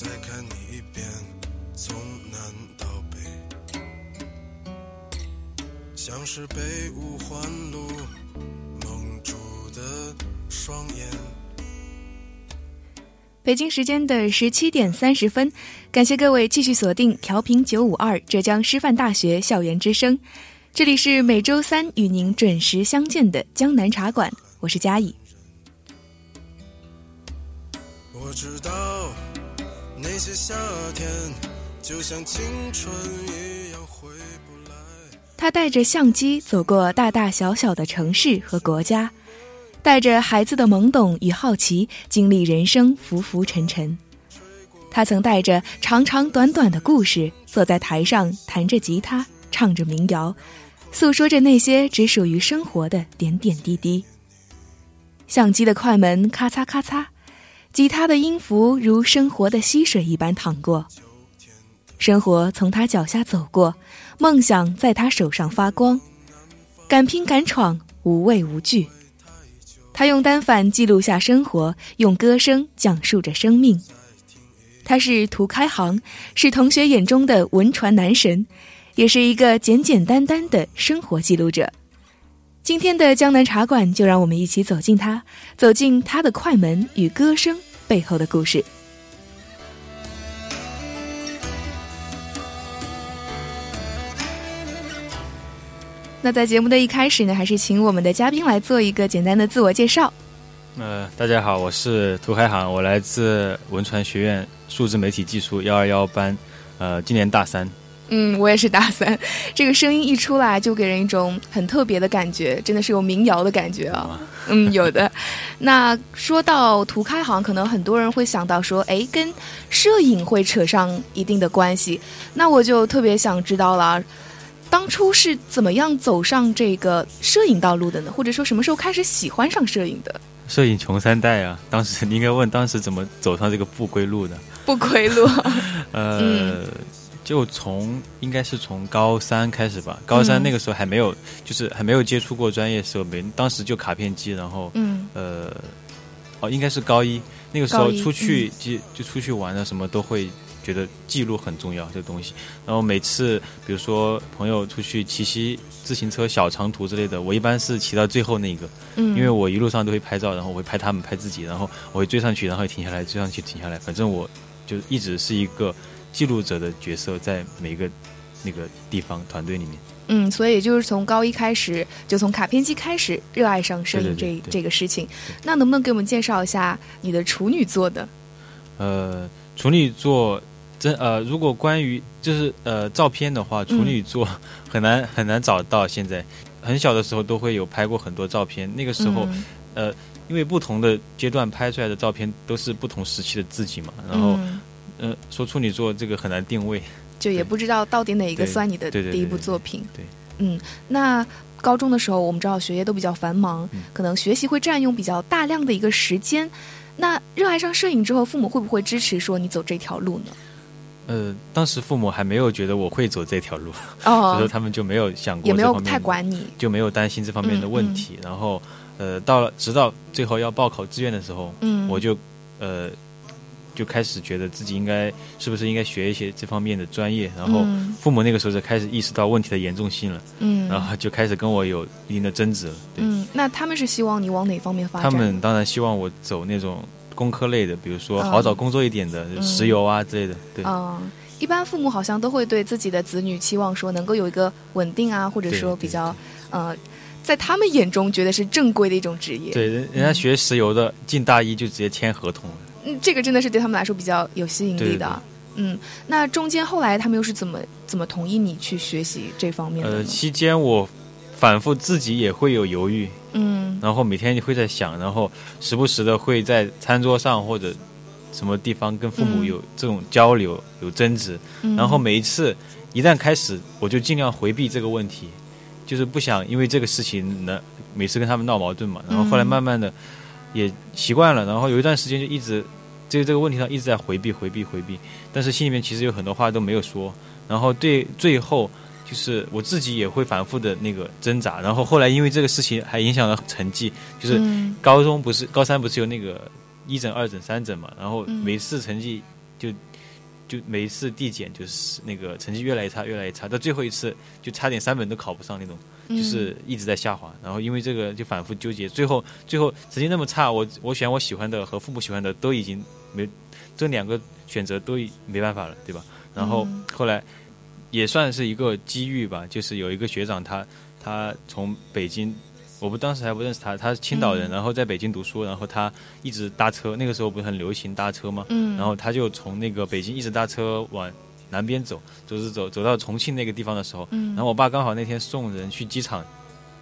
再看你一遍，从南到北，像是被五环路蒙住的双眼。北京时间的十七点三十分，感谢各位继续锁定调频九五二浙江师范大学校园之声，这里是每周三与您准时相见的江南茶馆，我是佳怡。我知道那些夏天就像青春一样回不来。他带着相机走过大大小小的城市和国家，带着孩子的懵懂与好奇，经历人生浮浮沉沉。他曾带着长长短短的故事，坐在台上弹着吉他，唱着民谣，诉说着那些只属于生活的点点滴滴。相机的快门咔嚓咔嚓。吉他的音符如生活的溪水一般淌过，生活从他脚下走过，梦想在他手上发光，敢拼敢闯，无畏无惧。他用单反记录下生活，用歌声讲述着生命。他是涂开航，是同学眼中的文传男神，也是一个简简单单的生活记录者。今天的江南茶馆，就让我们一起走进它，走进它的快门与歌声背后的故事。那在节目的一开始呢，还是请我们的嘉宾来做一个简单的自我介绍。呃，大家好，我是涂开航，我来自文传学院数字媒体技术幺二幺班，呃，今年大三。嗯，我也是大三，这个声音一出来就给人一种很特别的感觉，真的是有民谣的感觉啊。嗯，有的。那说到涂开行，可能很多人会想到说，哎，跟摄影会扯上一定的关系。那我就特别想知道了，当初是怎么样走上这个摄影道路的呢？或者说什么时候开始喜欢上摄影的？摄影穷三代啊，当时你应该问当时怎么走上这个不归路的？不归路。呃。就从应该是从高三开始吧，高三那个时候还没有，就是还没有接触过专业设备，当时就卡片机，然后嗯，呃，哦，应该是高一。那个时候出去就就出去玩啊，什么都会觉得记录很重要这个东西。然后每次比如说朋友出去骑骑自行车小长途之类的，我一般是骑到最后那个，因为我一路上都会拍照，然后我会拍他们拍自己，然后我会追上去，然后停下来，追上去停下来，反正我就一直是一个。记录者的角色在每个那个地方团队里面。嗯，所以就是从高一开始，就从卡片机开始热爱上摄影这这个事情。那能不能给我们介绍一下你的处女座的？呃，处女座真呃，如果关于就是呃照片的话，处女座很难很难找到。现在很小的时候都会有拍过很多照片，那个时候呃，因为不同的阶段拍出来的照片都是不同时期的自己嘛，然后。嗯，说处女座这个很难定位，就也不知道到底哪一个算你的第一部作品。对，嗯，那高中的时候，我们知道学业都比较繁忙，可能学习会占用比较大量的一个时间。那热爱上摄影之后，父母会不会支持说你走这条路呢？呃，当时父母还没有觉得我会走这条路，哦，所以说他们就没有想过，也没有太管你，就没有担心这方面的问题。然后，呃，到了直到最后要报考志愿的时候，嗯，我就呃。就开始觉得自己应该是不是应该学一些这方面的专业，然后父母那个时候就开始意识到问题的严重性了，嗯，然后就开始跟我有一定的争执了。嗯，那他们是希望你往哪方面发展？他们当然希望我走那种工科类的，比如说好找工作一点的，石油啊之类的。对，嗯，一般父母好像都会对自己的子女期望说能够有一个稳定啊，或者说比较呃，在他们眼中觉得是正规的一种职业。对，人人家学石油的进大一就直接签合同了。嗯，这个真的是对他们来说比较有吸引力的。嗯，那中间后来他们又是怎么怎么同意你去学习这方面的？呃，期间我反复自己也会有犹豫，嗯，然后每天会在想，然后时不时的会在餐桌上或者什么地方跟父母有这种交流、有争执，然后每一次一旦开始，我就尽量回避这个问题，就是不想因为这个事情呢每次跟他们闹矛盾嘛。然后后来慢慢的。也习惯了，然后有一段时间就一直，这这个问题上一直在回避、回避、回避，但是心里面其实有很多话都没有说。然后对最后，就是我自己也会反复的那个挣扎。然后后来因为这个事情还影响了成绩，就是高中不是高三不是有那个一诊、二诊、三诊嘛？然后每次成绩就就每一次递减，就是那个成绩越来越差，越来越差，到最后一次就差点三本都考不上那种，就是一直在下滑。然后因为这个就反复纠结，最后最后成绩那么差，我我选我喜欢的和父母喜欢的都已经没这两个选择都没办法了，对吧？然后后来也算是一个机遇吧，就是有一个学长他他从北京。我不当时还不认识他，他是青岛人，然后在北京读书，然后他一直搭车，那个时候不是很流行搭车吗？嗯，然后他就从那个北京一直搭车往南边走，走是走，走到重庆那个地方的时候，嗯，然后我爸刚好那天送人去机场，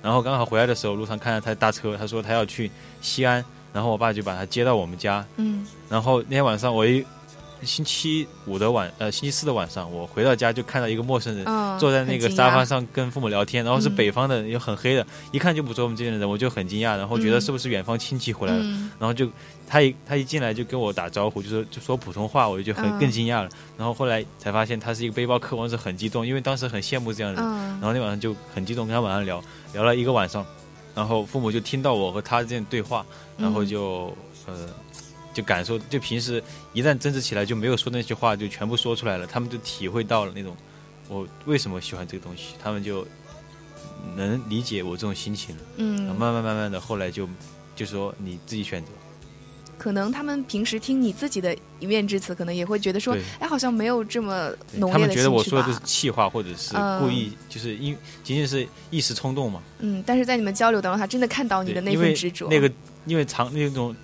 然后刚好回来的时候路上看到他搭车，他说他要去西安，然后我爸就把他接到我们家，嗯，然后那天晚上我一。星期五的晚，呃，星期四的晚上，我回到家就看到一个陌生人坐在那个沙发上跟父母聊天，然后是北方的，又很黑的，一看就不是我们这边的人，我就很惊讶，然后觉得是不是远方亲戚回来了，然后就他一他一进来就跟我打招呼，就说就说普通话，我就觉得很更惊讶了，然后后来才发现他是一个背包客，我是很激动，因为当时很羡慕这样的人，然后那晚上就很激动跟他晚上聊聊了一个晚上，然后父母就听到我和他这样对话，然后就呃。就感受，就平时一旦争执起来就没有说那些话，就全部说出来了。他们就体会到了那种我为什么喜欢这个东西，他们就能理解我这种心情了。嗯，慢慢慢慢的，后来就就说你自己选择。可能他们平时听你自己的一面之词，可能也会觉得说，哎，好像没有这么浓烈的他们觉得我说的是气话，或者是故意，就是因仅仅是一时冲动嘛。嗯，但是在你们交流当中，他真的看到你的那份执着。那个因为长那种。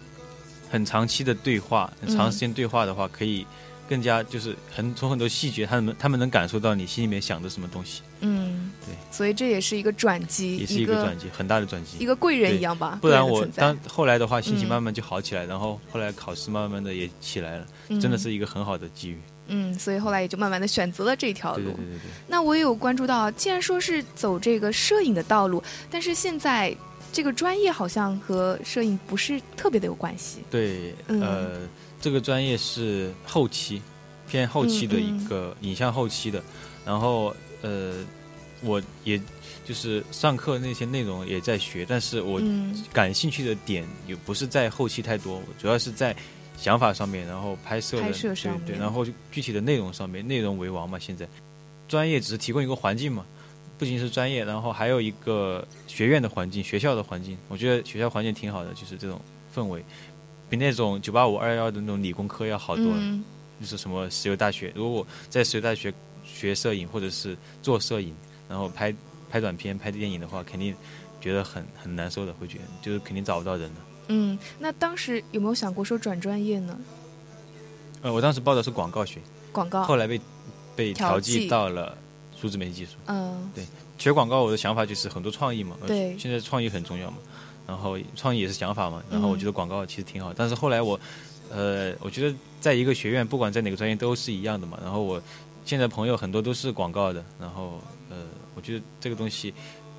很长期的对话，很长时间对话的话，可以更加就是很从很多细节，他们他们能感受到你心里面想的什么东西。嗯，对，所以这也是一个转机，也是一个转机，很大的转机，一个贵人一样吧。不然我当后来的话，心情慢慢就好起来，然后后来考试慢慢的也起来了，真的是一个很好的机遇。嗯，所以后来也就慢慢的选择了这条路。对对对对。那我也有关注到，既然说是走这个摄影的道路，但是现在。这个专业好像和摄影不是特别的有关系。对，呃，这个专业是后期，偏后期的一个影像后期的。然后，呃，我也就是上课那些内容也在学，但是我感兴趣的点也不是在后期太多，主要是在想法上面，然后拍摄拍摄上对，然后具体的内容上面，内容为王嘛。现在专业只是提供一个环境嘛。不仅是专业，然后还有一个学院的环境、学校的环境，我觉得学校环境挺好的，就是这种氛围，比那种九八五二幺幺的那种理工科要好多了。就是什么石油大学，如果我在石油大学学摄影或者是做摄影，然后拍拍短片、拍电影的话，肯定觉得很很难受的，会觉得就是肯定找不到人的。嗯，那当时有没有想过说转专业呢？呃，我当时报的是广告学，广告，后来被被调剂到了。数字媒体技术，嗯，对，学广告，我的想法就是很多创意嘛，对，现在创意很重要嘛，然后创意也是想法嘛，然后我觉得广告其实挺好，但是后来我，呃，我觉得在一个学院，不管在哪个专业都是一样的嘛，然后我现在朋友很多都是广告的，然后呃，我觉得这个东西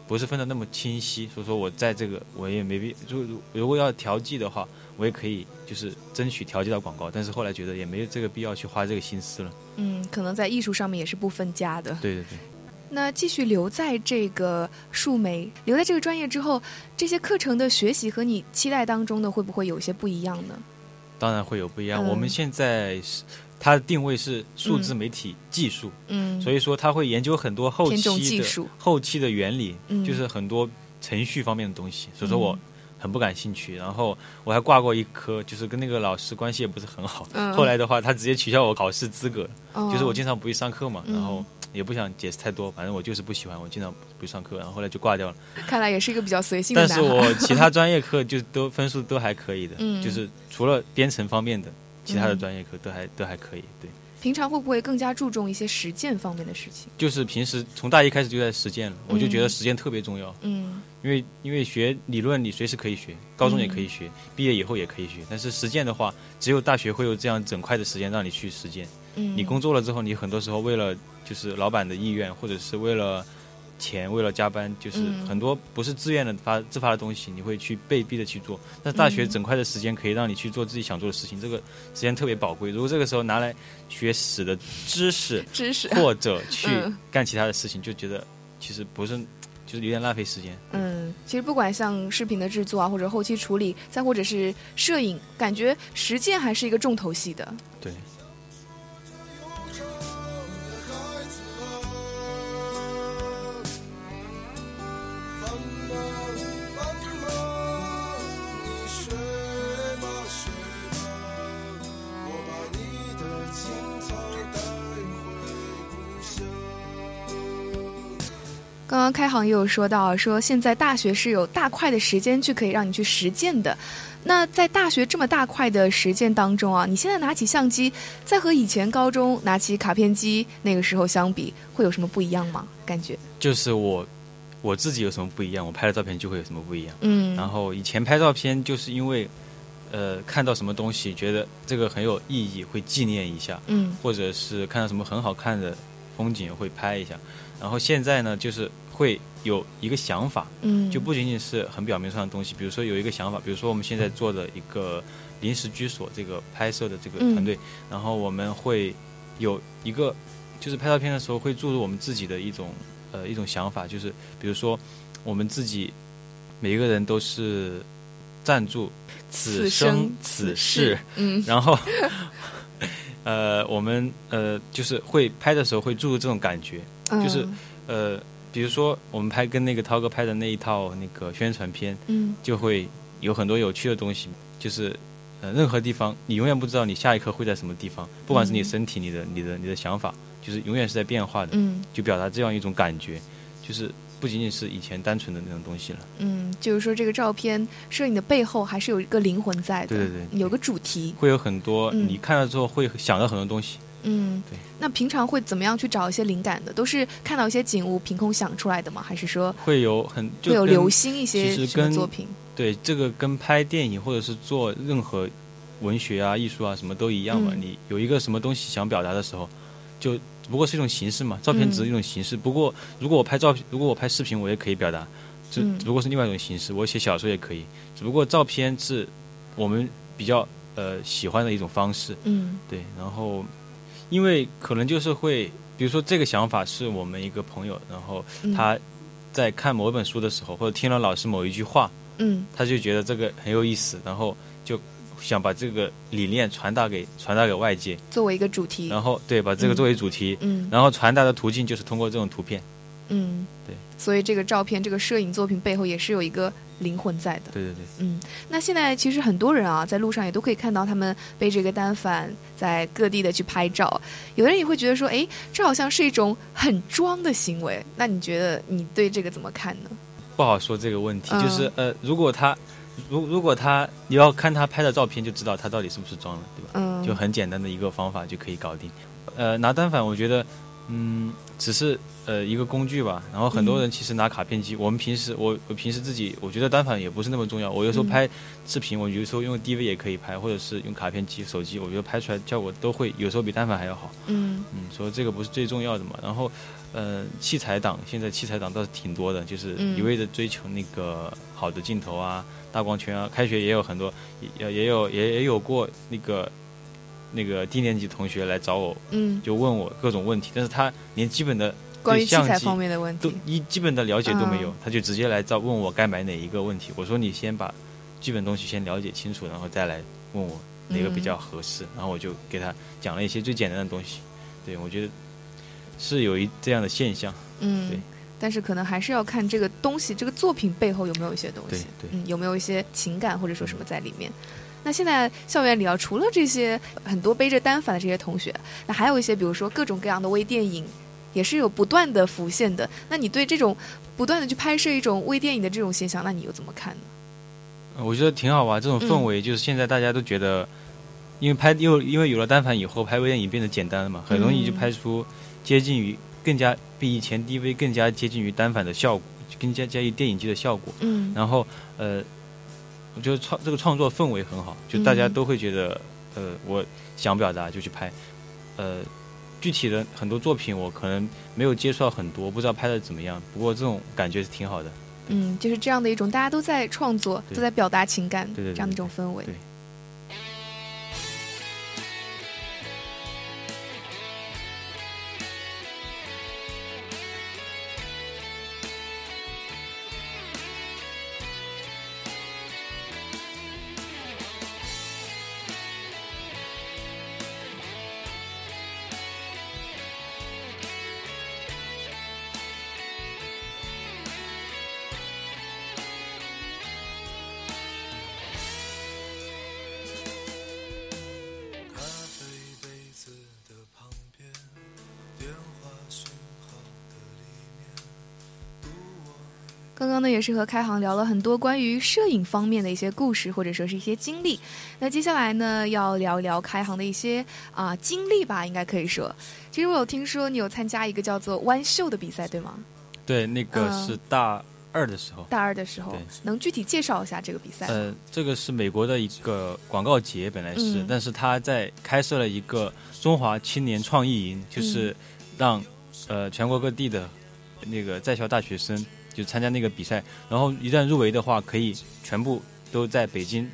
不是分的那么清晰，所以说我在这个我也没必，就如果要调剂的话，我也可以就是争取调剂到广告，但是后来觉得也没有这个必要去花这个心思了。嗯，可能在艺术上面也是不分家的。对对对。那继续留在这个数媒，留在这个专业之后，这些课程的学习和你期待当中的会不会有些不一样呢？当然会有不一样。我们现在是它的定位是数字媒体技术，嗯，所以说他会研究很多后期的后期的原理，就是很多程序方面的东西。所以说我。很不感兴趣，然后我还挂过一科，就是跟那个老师关系也不是很好。后来的话，他直接取消我考试资格，就是我经常不去上课嘛，然后也不想解释太多，反正我就是不喜欢，我经常不去上课，然后后来就挂掉了。看来也是一个比较随性的。但是我其他专业课就都分数都还可以的，就是除了编程方面的，其他的专业课都还都还可以。对。平常会不会更加注重一些实践方面的事情？就是平时从大一开始就在实践了，我就觉得实践特别重要。嗯，因为因为学理论你随时可以学，高中也可以学，毕业以后也可以学。但是实践的话，只有大学会有这样整块的时间让你去实践。嗯，你工作了之后，你很多时候为了就是老板的意愿，或者是为了。钱为了加班，就是很多不是自愿的发自发的东西，你会去被逼的去做。那大学整块的时间可以让你去做自己想做的事情，这个时间特别宝贵。如果这个时候拿来学史的知识，知识或者去干其他的事情，就觉得其实不是，就是有点浪费时间。嗯，其实不管像视频的制作啊，或者后期处理，再或者是摄影，感觉实践还是一个重头戏的。对。开行也有说到，说现在大学是有大块的时间去可以让你去实践的。那在大学这么大块的实践当中啊，你现在拿起相机，再和以前高中拿起卡片机那个时候相比，会有什么不一样吗？感觉就是我我自己有什么不一样，我拍的照片就会有什么不一样。嗯，然后以前拍照片就是因为呃看到什么东西觉得这个很有意义，会纪念一下。嗯，或者是看到什么很好看的风景会拍一下。然后现在呢，就是会有一个想法，嗯，就不仅仅是很表面上的东西。比如说有一个想法，比如说我们现在做的一个临时居所这个拍摄的这个团队，然后我们会有一个，就是拍照片的时候会注入我们自己的一种呃一种想法，就是比如说我们自己每一个人都是赞助此生此世，嗯，然后呃我们呃就是会拍的时候会注入这种感觉。就是，呃，比如说我们拍跟那个涛哥拍的那一套那个宣传片，嗯，就会有很多有趣的东西。就是，呃，任何地方你永远不知道你下一刻会在什么地方，不管是你身体、你的、你的、你的想法，就是永远是在变化的。嗯，就表达这样一种感觉，就是不仅仅是以前单纯的那种东西了。嗯，就是说这个照片摄影的背后还是有一个灵魂在的，对对对，有个主题，会有很多你看了之后会想到很多东西。嗯，对。那平常会怎么样去找一些灵感的？都是看到一些景物凭空想出来的吗？还是说会有很会有留心一些什么作品？对，这个跟拍电影或者是做任何文学啊、艺术啊什么都一样嘛。你有一个什么东西想表达的时候，就只不过是一种形式嘛。照片只是一种形式。不过如果我拍照片，如果我拍视频，我也可以表达，只只不过是另外一种形式。我写小说也可以，只不过照片是我们比较呃喜欢的一种方式。嗯，对，然后。因为可能就是会，比如说这个想法是我们一个朋友，然后他在看某本书的时候，或者听了老师某一句话，嗯，他就觉得这个很有意思，然后就想把这个理念传达给传达给外界，作为一个主题，然后对，把这个作为主题，嗯，然后传达的途径就是通过这种图片，嗯，对，所以这个照片，这个摄影作品背后也是有一个。灵魂在的，对对对，嗯，那现在其实很多人啊，在路上也都可以看到他们背着一个单反，在各地的去拍照。有的人也会觉得说，哎，这好像是一种很装的行为。那你觉得你对这个怎么看呢？不好说这个问题，就是呃，如果他，如如果他，你要看他拍的照片就知道他到底是不是装了，对吧？嗯，就很简单的一个方法就可以搞定。呃，拿单反，我觉得，嗯，只是。呃，一个工具吧。然后很多人其实拿卡片机。我们平时，我我平时自己，我觉得单反也不是那么重要。我有时候拍视频，我有时候用 DV 也可以拍，或者是用卡片机、手机，我觉得拍出来效果都会有时候比单反还要好。嗯嗯，所以这个不是最重要的嘛。然后，呃，器材党现在器材党倒是挺多的，就是一味的追求那个好的镜头啊、大光圈啊。开学也有很多，也也有也也有过那个那个低年级同学来找我，嗯，就问我各种问题，但是他连基本的。关于器材方面的问题，都一基本的了解都没有，他就直接来找问我该买哪一个问题。我说你先把基本东西先了解清楚，然后再来问我哪个比较合适。然后我就给他讲了一些最简单的东西。对我觉得是有一这样的现象。嗯，对。但是可能还是要看这个东西，这个作品背后有没有一些东西，对，嗯，有没有一些情感或者说什么在里面。那现在校园里啊，除了这些很多背着单反的这些同学，那还有一些比如说各种各样的微电影。也是有不断的浮现的。那你对这种不断的去拍摄一种微电影的这种现象，那你又怎么看呢？我觉得挺好吧，这种氛围就是现在大家都觉得，因为拍又因为有了单反以后，拍微电影变得简单了嘛，很容易就拍出接近于更加比以前 DV 更加接近于单反的效果，更加加于电影机的效果。嗯。然后呃，我觉得创这个创作氛围很好，就大家都会觉得呃，我想表达就去拍，呃。具体的很多作品我可能没有接触到很多，不知道拍的怎么样。不过这种感觉是挺好的。嗯，就是这样的一种大家都在创作、都在表达情感这样的一种氛围。刚刚呢也是和开行聊了很多关于摄影方面的一些故事，或者说是一些经历。那接下来呢要聊一聊开行的一些啊经历吧，应该可以说。其实我有听说你有参加一个叫做弯秀的比赛，对吗？对，那个是大二的时候。大二的时候，能具体介绍一下这个比赛？呃，这个是美国的一个广告节，本来是，但是他在开设了一个中华青年创意营，就是让呃全国各地的那个在校大学生。就参加那个比赛，然后一旦入围的话，可以全部都在北京，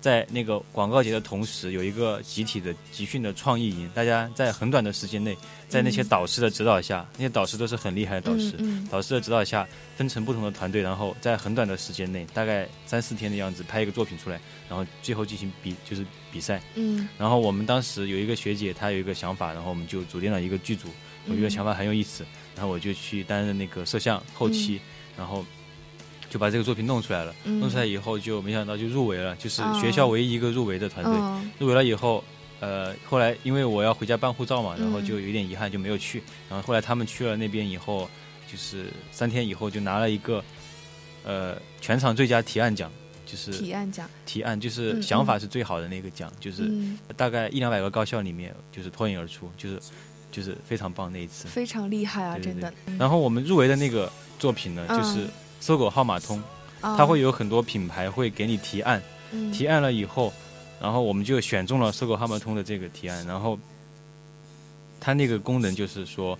在那个广告节的同时，有一个集体的集训的创意营。大家在很短的时间内，在那些导师的指导下，那些导师都是很厉害的导师，导师的指导下，分成不同的团队，然后在很短的时间内，大概三四天的样子，拍一个作品出来，然后最后进行比，就是比赛。嗯。然后我们当时有一个学姐，她有一个想法，然后我们就组建了一个剧组。我觉得想法很有意思，然后我就去担任那个摄像后期。然后就把这个作品弄出来了，弄出来以后就没想到就入围了，就是学校唯一一个入围的团队。入围了以后，呃，后来因为我要回家办护照嘛，然后就有点遗憾就没有去。然后后来他们去了那边以后，就是三天以后就拿了一个呃全场最佳提案奖，就是提案奖，提案就是想法是最好的那个奖，就是大概一两百个高校里面就是脱颖而出，就是就是非常棒那一次，非常厉害啊，真的。然后我们入围的那个。作品呢，就是搜狗号码通，它会有很多品牌会给你提案，提案了以后，然后我们就选中了搜狗号码通的这个提案，然后它那个功能就是说，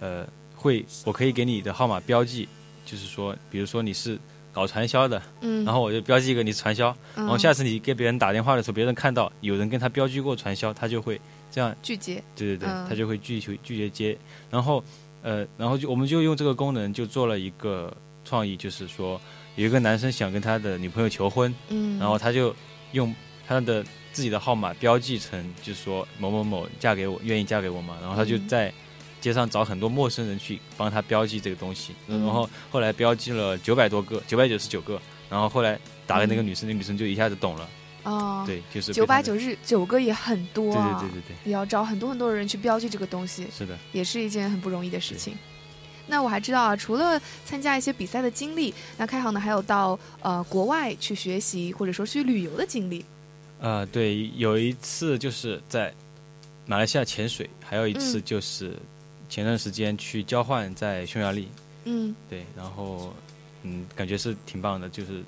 呃，会我可以给你的号码标记，就是说，比如说你是搞传销的，嗯，然后我就标记一个你传销，然后下次你给别人打电话的时候，别人看到有人跟他标记过传销，他就会这样拒绝，对对对，他就会拒绝拒绝接，然后。呃，然后就我们就用这个功能就做了一个创意，就是说有一个男生想跟他的女朋友求婚，嗯，然后他就用他的自己的号码标记成，就是说某某某嫁给我，愿意嫁给我吗，然后他就在街上找很多陌生人去帮他标记这个东西，然后后来标记了九百多个，九百九十九个，然后后来打给那个女生，那女生就一下子懂了。哦，对，就是九百九十九个也很多啊，对对对对对，要找很多很多人去标记这个东西，是的，也是一件很不容易的事情。那我还知道啊，除了参加一些比赛的经历，那开行呢还有到呃国外去学习或者说去旅游的经历。呃，对，有一次就是在马来西亚潜水，还有一次就是前段时间去交换在匈牙利。嗯，对，然后嗯，感觉是挺棒的，就是。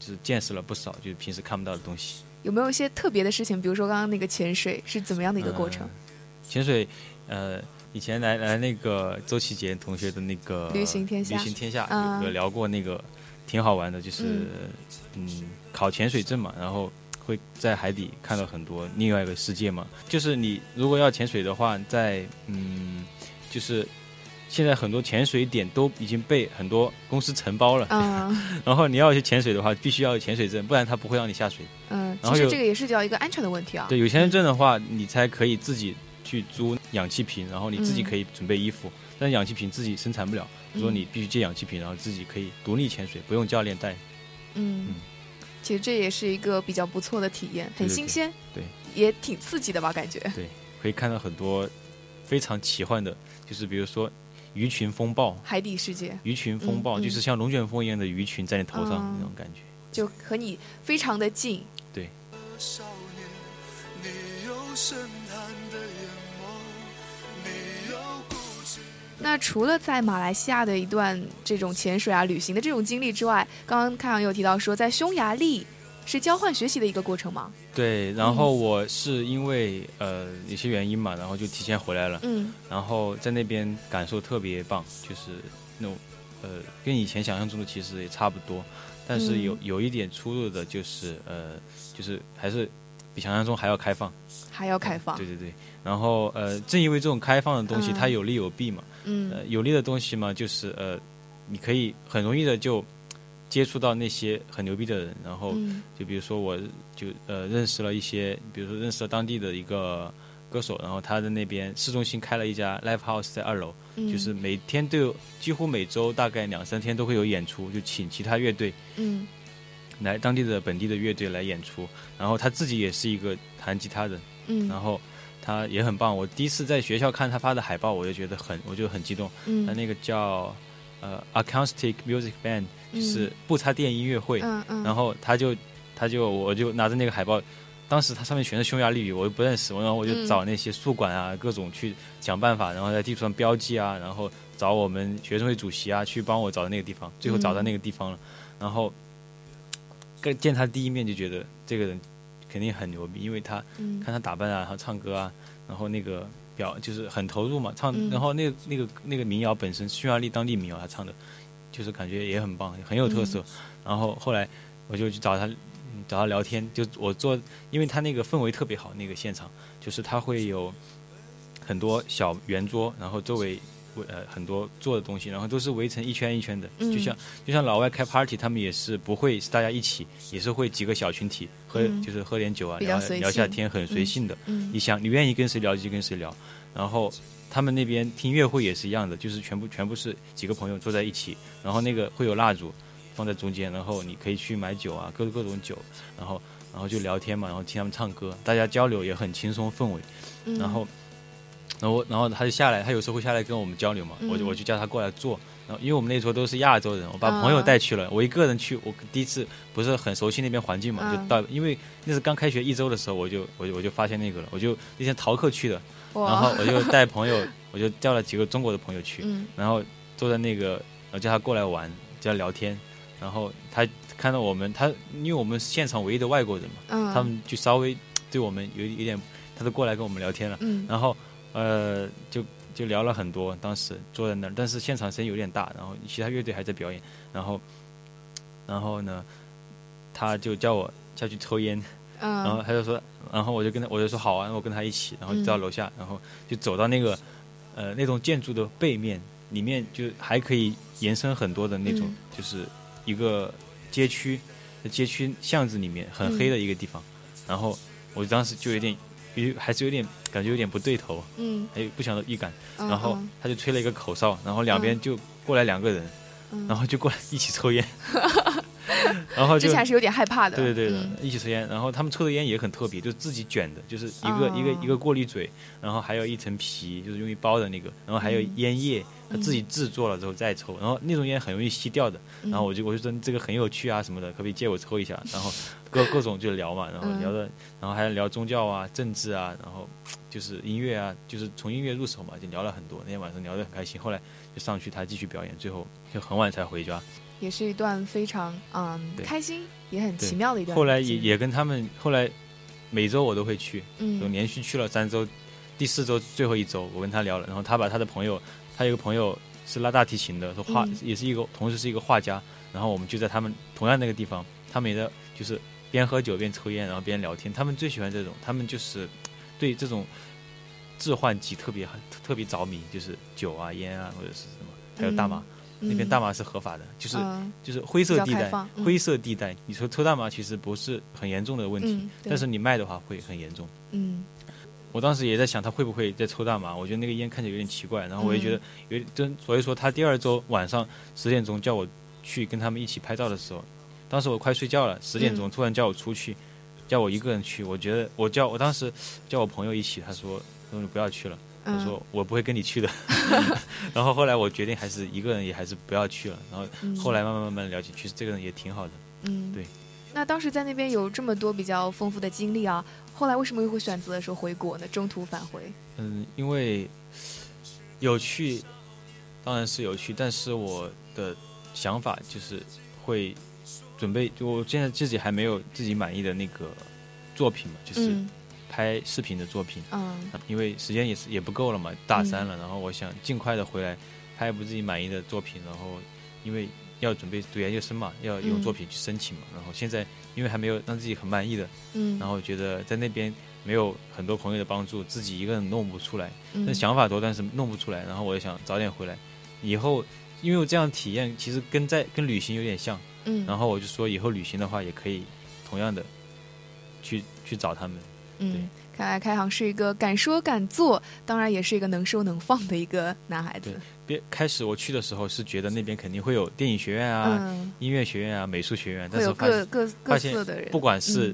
就是见识了不少，就是平时看不到的东西。有没有一些特别的事情？比如说刚刚那个潜水是怎么样的一个过程？潜水，呃，以前来来那个周启杰同学的那个旅行天下，旅行天下有聊过那个挺好玩的，就是嗯考潜水证嘛，然后会在海底看到很多另外一个世界嘛。就是你如果要潜水的话，在嗯就是。现在很多潜水点都已经被很多公司承包了，嗯 然后你要去潜水的话，必须要有潜水证，不然他不会让你下水。嗯，其实这个也是叫一个安全的问题啊。对，有潜水证的话，你才可以自己去租氧气瓶，然后你自己可以准备衣服，但是氧气瓶自己生产不了，说你必须借氧气瓶，然后自己可以独立潜水，不用教练带。嗯，其实这也是一个比较不错的体验，很新鲜，对，也挺刺激的吧？感觉。对，可以看到很多非常奇幻的，就是比如说。鱼群风暴，海底世界。鱼群风暴就是像龙卷风一样的鱼群在你头上那种感觉，就和你非常的近。对。那除了在马来西亚的一段这种潜水啊、旅行的这种经历之外，刚刚开行有提到说在匈牙利。是交换学习的一个过程吗？对，然后我是因为呃有些原因嘛，然后就提前回来了。嗯，然后在那边感受特别棒，就是那种呃跟以前想象中的其实也差不多，但是有有一点出入的就是呃就是还是比想象中还要开放，还要开放。对对对，然后呃正因为这种开放的东西，它有利有弊嘛。嗯，有利的东西嘛，就是呃你可以很容易的就。接触到那些很牛逼的人，然后就比如说我就呃认识了一些，比如说认识了当地的一个歌手，然后他在那边市中心开了一家 live house 在二楼，就是每天都有，几乎每周大概两三天都会有演出，就请其他乐队嗯来当地的本地的乐队来演出，然后他自己也是一个弹吉他的，嗯然后他也很棒。我第一次在学校看他发的海报，我就觉得很我就很激动。他那个叫呃 acoustic music band，就是不插电音乐会。嗯嗯。然后他就他就我就拿着那个海报，当时它上面全是匈牙利语，我又不认识，然后我就找那些宿管啊，各种去想办法，然后在地图上标记啊，然后找我们学生会主席啊去帮我找到那个地方，最后找到那个地方了。然后跟见他第一面就觉得这个人肯定很牛逼，因为他看他打扮啊，然后唱歌啊，然后那个。表就是很投入嘛，唱，然后那个那个那个民谣本身匈牙利当地民谣，他唱的，就是感觉也很棒，很有特色。然后后来我就去找他，找他聊天，就我做，因为他那个氛围特别好，那个现场就是他会有很多小圆桌，然后周围。呃，很多做的东西，然后都是围成一圈一圈的，就像就像老外开 party，他们也是不会是大家一起，也是会几个小群体喝，就是喝点酒啊，聊聊下天，很随性的。你想，你愿意跟谁聊就跟谁聊。然后他们那边听音乐会也是一样的，就是全部全部是几个朋友坐在一起，然后那个会有蜡烛放在中间，然后你可以去买酒啊，各各种酒，然后然后就聊天嘛，然后听他们唱歌，大家交流也很轻松氛围，然后。然后，然后他就下来，他有时候会下来跟我们交流嘛，我就我就叫他过来坐。然后，因为我们那时候都是亚洲人，我把朋友带去了，我一个人去，我第一次不是很熟悉那边环境嘛，就到，因为那是刚开学一周的时候，我就我就我就发现那个了，我就那天逃课去的，然后我就带朋友，我就叫了几个中国的朋友去，然后坐在那个，然后叫他过来玩，叫他聊天，然后他看到我们，他因为我们现场唯一的外国人嘛，他们就稍微对我们有有点，他都过来跟我们聊天了，然后。呃，就就聊了很多，当时坐在那儿，但是现场声音有点大，然后其他乐队还在表演，然后，然后呢，他就叫我下去抽烟，然后他就说，然后我就跟他，我就说好啊，我跟他一起，然后就到楼下，然后就走到那个呃那栋建筑的背面，里面就还可以延伸很多的那种，就是一个街区，街区巷子里面很黑的一个地方，然后我当时就有点。有还是有点感觉有点不对头，嗯，还有不祥的预感，然后他就吹了一个口哨，然后两边就过来两个人，然后就过来一起抽烟。然后之前是有点害怕的，对对对的，一起抽烟。然后他们抽的烟也很特别，就是自己卷的，就是一个一个一个过滤嘴，然后还有一层皮，就是用于包的那个，然后还有烟叶，他自己制作了之后再抽。然后那种烟很容易吸掉的。然后我就我就说这个很有趣啊什么的，可不可以借我抽一下？然后各各种就聊嘛，然后聊的，然后还聊宗教啊、政治啊，然后就是音乐啊，就是从音乐入手嘛，就聊了很多。那天晚上聊得很开心，后来就上去他继续表演，最后就很晚才回家。也是一段非常嗯开心也很奇妙的一段。后来也也跟他们后来每周我都会去，嗯，连续去了三周，第四周最后一周我跟他聊了，然后他把他的朋友，他有个朋友是拉大提琴的，说画也是一个同时是一个画家，然后我们就在他们同样那个地方，他们也在就是边喝酒边抽烟，然后边聊天，他们最喜欢这种，他们就是对这种致幻剂特别特别着迷，就是酒啊烟啊或者是什么，还有大麻。那边大麻是合法的，就是就是灰色地带，灰色地带。你说抽大麻其实不是很严重的问题，但是你卖的话会很严重。嗯，我当时也在想他会不会在抽大麻，我觉得那个烟看起来有点奇怪，然后我也觉得有真，所以说他第二周晚上十点钟叫我去跟他们一起拍照的时候，当时我快睡觉了，十点钟突然叫我出去，叫我一个人去，我觉得我叫我当时叫我朋友一起，他说说你不要去了。我说我不会跟你去的，然后后来我决定还是一个人，也还是不要去了。然后后来慢慢慢慢了解，其实这个人也挺好的。嗯，对。那当时在那边有这么多比较丰富的经历啊，后来为什么又会选择说回国呢？中途返回？嗯，因为有趣，当然是有趣，但是我的想法就是会准备，就我现在自己还没有自己满意的那个作品嘛，就是。拍视频的作品，嗯，因为时间也是也不够了嘛，大三了，然后我想尽快的回来拍一部自己满意的作品，然后因为要准备读研究生嘛，要用作品去申请嘛，然后现在因为还没有让自己很满意的，嗯，然后觉得在那边没有很多朋友的帮助，自己一个人弄不出来，那想法多，但是弄不出来，然后我就想早点回来，以后因为我这样体验其实跟在跟旅行有点像，嗯，然后我就说以后旅行的话也可以同样的去去找他们。嗯，看来开航是一个敢说敢做，当然也是一个能收能放的一个男孩子。别开始我去的时候是觉得那边肯定会有电影学院啊、音乐学院啊、美术学院，但是各各各色的人，不管是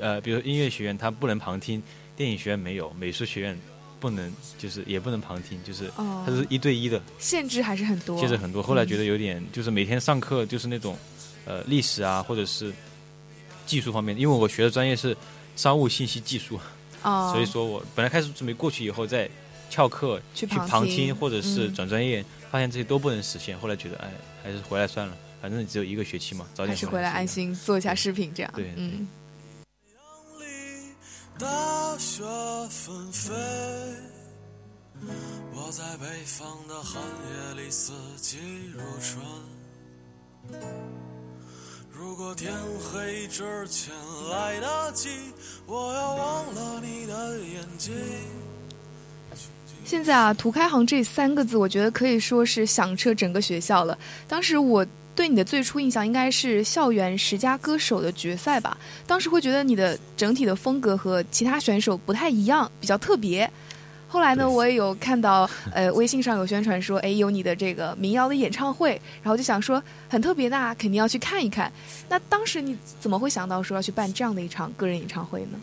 呃，比如音乐学院，他不能旁听；电影学院没有，美术学院不不能，就是也不能旁听，就是它是一对一的，限制还是很多，限制很多。后来觉得有点，就是每天上课就是那种，呃，历史啊，或者是技术方面，因为我学的专业是商务信息技术，啊，所以说我本来开始准备过去以后再翘课去旁听，或者是转专业，发现这些都不能实现。后来觉得，哎，还是回来算了，反正只有一个学期嘛，早点还是回来安心做一下视频这样。对，嗯。大雪纷飞，我在北方的寒夜里四季如春。如果天黑之前来得及，我要忘了你的眼睛。现在啊，涂开行这三个字，我觉得可以说是响彻整个学校了。当时我。对你的最初印象应该是校园十佳歌手的决赛吧？当时会觉得你的整体的风格和其他选手不太一样，比较特别。后来呢，我也有看到，呃，微信上有宣传说，哎，有你的这个民谣的演唱会，然后就想说很特别，那肯定要去看一看。那当时你怎么会想到说要去办这样的一场个人演唱会呢？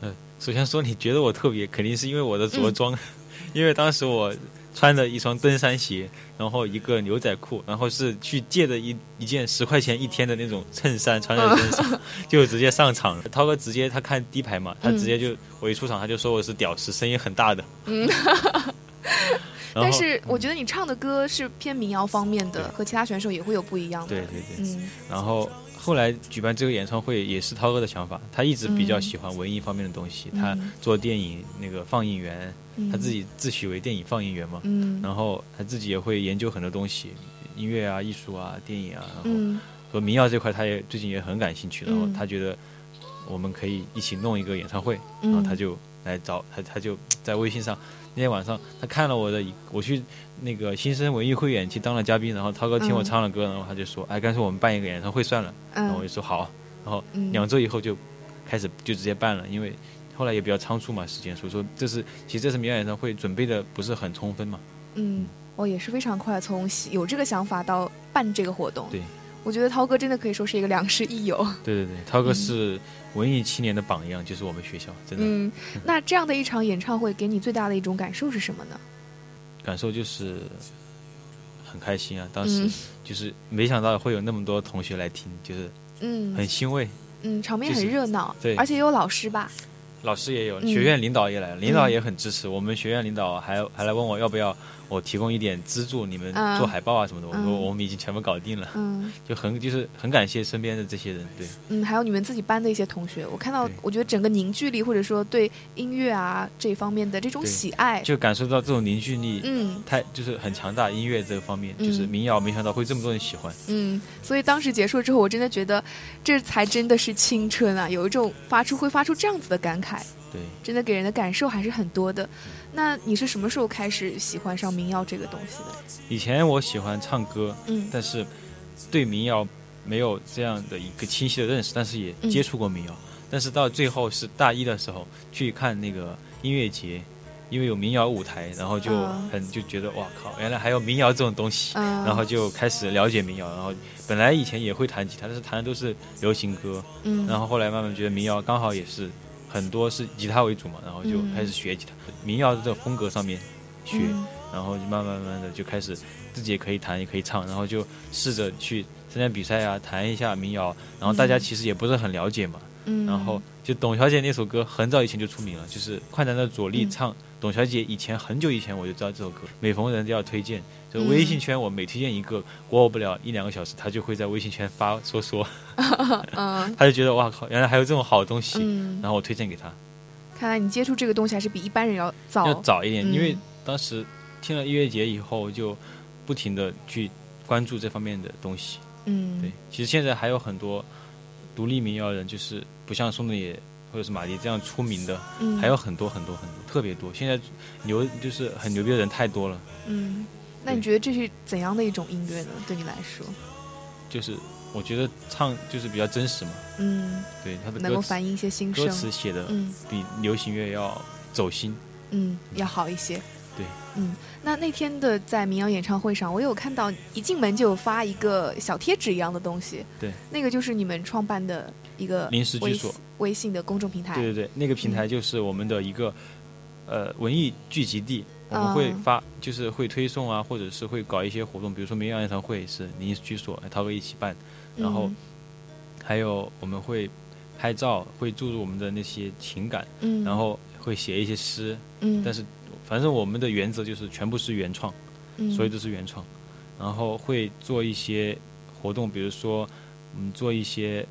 嗯，首先说你觉得我特别，肯定是因为我的着装，因为当时我。穿着一双登山鞋，然后一个牛仔裤，然后是去借的一一件十块钱一天的那种衬衫，穿在身上就直接上场了。涛哥直接他看第一排嘛，他直接就我一出场他就说我是屌丝，声音很大的。嗯，但是我觉得你唱的歌是偏民谣方面的，和其他选手也会有不一样的。对对对，嗯，然后。后来举办这个演唱会也是涛哥的想法，他一直比较喜欢文艺方面的东西，他做电影那个放映员，他自己自诩为电影放映员嘛，然后他自己也会研究很多东西，音乐啊、艺术啊、电影啊，然后和民谣这块他也最近也很感兴趣，然后他觉得我们可以一起弄一个演唱会，然后他就来找他，他就在微信上。那天晚上，他看了我的，我去那个新生文艺汇演去当了嘉宾，然后涛哥听我唱了歌，然后他就说：“哎，干脆我们办一个演唱会算了。”然后我就说：“好。”然后两周以后就开始就直接办了，因为后来也比较仓促嘛，时间，所以说这是其实这次民谣演唱会准备的不是很充分嘛。嗯，哦，也是非常快，从有这个想法到办这个活动。对。我觉得涛哥真的可以说是一个良师益友。对对对，涛哥是文艺青年的榜样，就是我们学校真的。嗯，那这样的一场演唱会给你最大的一种感受是什么呢？感受就是很开心啊！当时就是没想到会有那么多同学来听，就是嗯，很欣慰。嗯，场面很热闹，对，而且有老师吧？老师也有，学院领导也来了，领导也很支持。我们学院领导还还来问我要不要。我提供一点资助，你们做海报啊什么的。我说我们已经全部搞定了，就很就是很感谢身边的这些人，对。嗯，还有你们自己班的一些同学，我看到，我觉得整个凝聚力或者说对音乐啊这方面的这种喜爱，就感受到这种凝聚力，嗯，太就是很强大。音乐这个方面，就是民谣，没想到会这么多人喜欢。嗯，所以当时结束之后，我真的觉得这才真的是青春啊，有一种发出会发出这样子的感慨。对，真的给人的感受还是很多的。那你是什么时候开始喜欢上民谣这个东西的？以前我喜欢唱歌，嗯，但是对民谣没有这样的一个清晰的认识，但是也接触过民谣。但是到最后是大一的时候去看那个音乐节，因为有民谣舞台，然后就很就觉得哇靠，原来还有民谣这种东西，然后就开始了解民谣。然后本来以前也会弹吉他，但是弹的都是流行歌，嗯，然后后来慢慢觉得民谣刚好也是。很多是吉他为主嘛，然后就开始学吉他，民谣的这个风格上面学，然后就慢慢慢的就开始自己也可以弹也可以唱，然后就试着去参加比赛啊，弹一下民谣，然后大家其实也不是很了解嘛，然后就董小姐那首歌很早以前就出名了，就是快男的左立唱。董小姐以前很久以前我就知道这首歌，每逢人都要推荐。就微信圈，我每推荐一个，过不了一两个小时，他就会在微信圈发说说。他就觉得哇靠，原来还有这种好东西，然后我推荐给他。看来你接触这个东西还是比一般人要早，要早一点。因为当时听了音乐节以后，就不停的去关注这方面的东西。嗯，对。其实现在还有很多独立民谣人，就是不像宋冬野。或者是马迪这样出名的，还有很多很多很多，特别多。现在牛就是很牛逼的人太多了。嗯，那你觉得这是怎样的一种音乐呢？对你来说，就是我觉得唱就是比较真实嘛。嗯，对，他的能够反映一些心声，歌词写的比流行乐要走心。嗯，要好一些。对，嗯，那那天的在民谣演唱会上，我有看到一进门就有发一个小贴纸一样的东西。对，那个就是你们创办的一个临时居所。微信的公众平台，对对对，那个平台就是我们的一个，呃文艺聚集地，我们会发就是会推送啊，或者是会搞一些活动，比如说民谣演唱会是临时居所涛哥一起办，然后还有我们会拍照，会注入我们的那些情感，嗯，然后会写一些诗，嗯，但是反正我们的原则就是全部是原创，嗯，所以都是原创，然后会做一些活动，比如说嗯做一些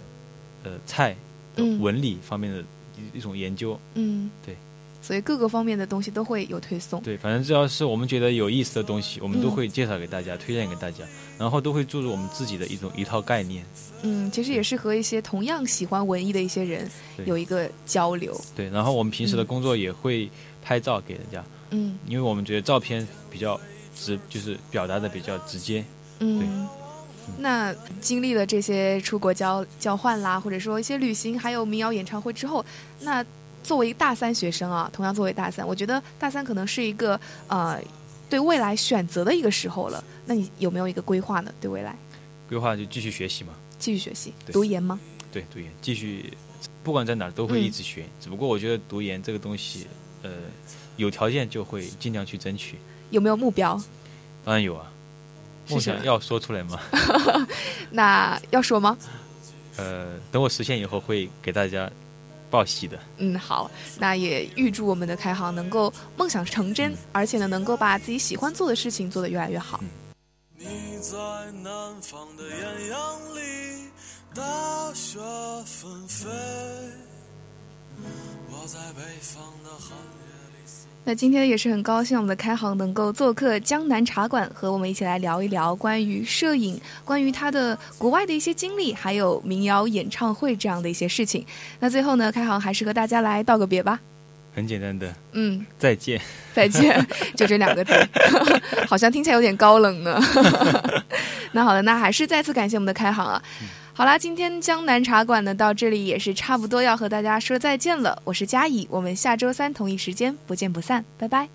呃菜。的纹理方面的一一种研究，嗯，对，所以各个方面的东西都会有推送。对，反正只要是我们觉得有意思的东西，我们都会介绍给大家，推荐给大家，然后都会注入我们自己的一种一套概念。嗯，其实也是和一些同样喜欢文艺的一些人有一个交流。对，然后我们平时的工作也会拍照给人家，嗯，因为我们觉得照片比较直，就是表达的比较直接，嗯。对那经历了这些出国交交换啦，或者说一些旅行，还有民谣演唱会之后，那作为大三学生啊，同样作为大三，我觉得大三可能是一个呃对未来选择的一个时候了。那你有没有一个规划呢？对未来？规划就继续学习嘛。继续学习，读研吗？对，读研，继续，不管在哪儿都会一直学。只不过我觉得读研这个东西，呃，有条件就会尽量去争取。有没有目标？当然有啊。梦想要说出来吗？那要说吗？呃，等我实现以后会给大家报喜的。嗯，好，那也预祝我们的开行能够梦想成真，而且呢，能够把自己喜欢做的事情做得越来越好。你在南方的艳阳里，大雪纷飞，我在北方的寒夜。那今天也是很高兴，我们的开行能够做客江南茶馆，和我们一起来聊一聊关于摄影、关于他的国外的一些经历，还有民谣演唱会这样的一些事情。那最后呢，开行还是和大家来道个别吧。很简单的，嗯，再见，再见，就这两个字，好像听起来有点高冷呢。那好的，那还是再次感谢我们的开行啊。好啦，今天江南茶馆呢到这里也是差不多要和大家说再见了。我是佳怡，我们下周三同一时间不见不散，拜拜。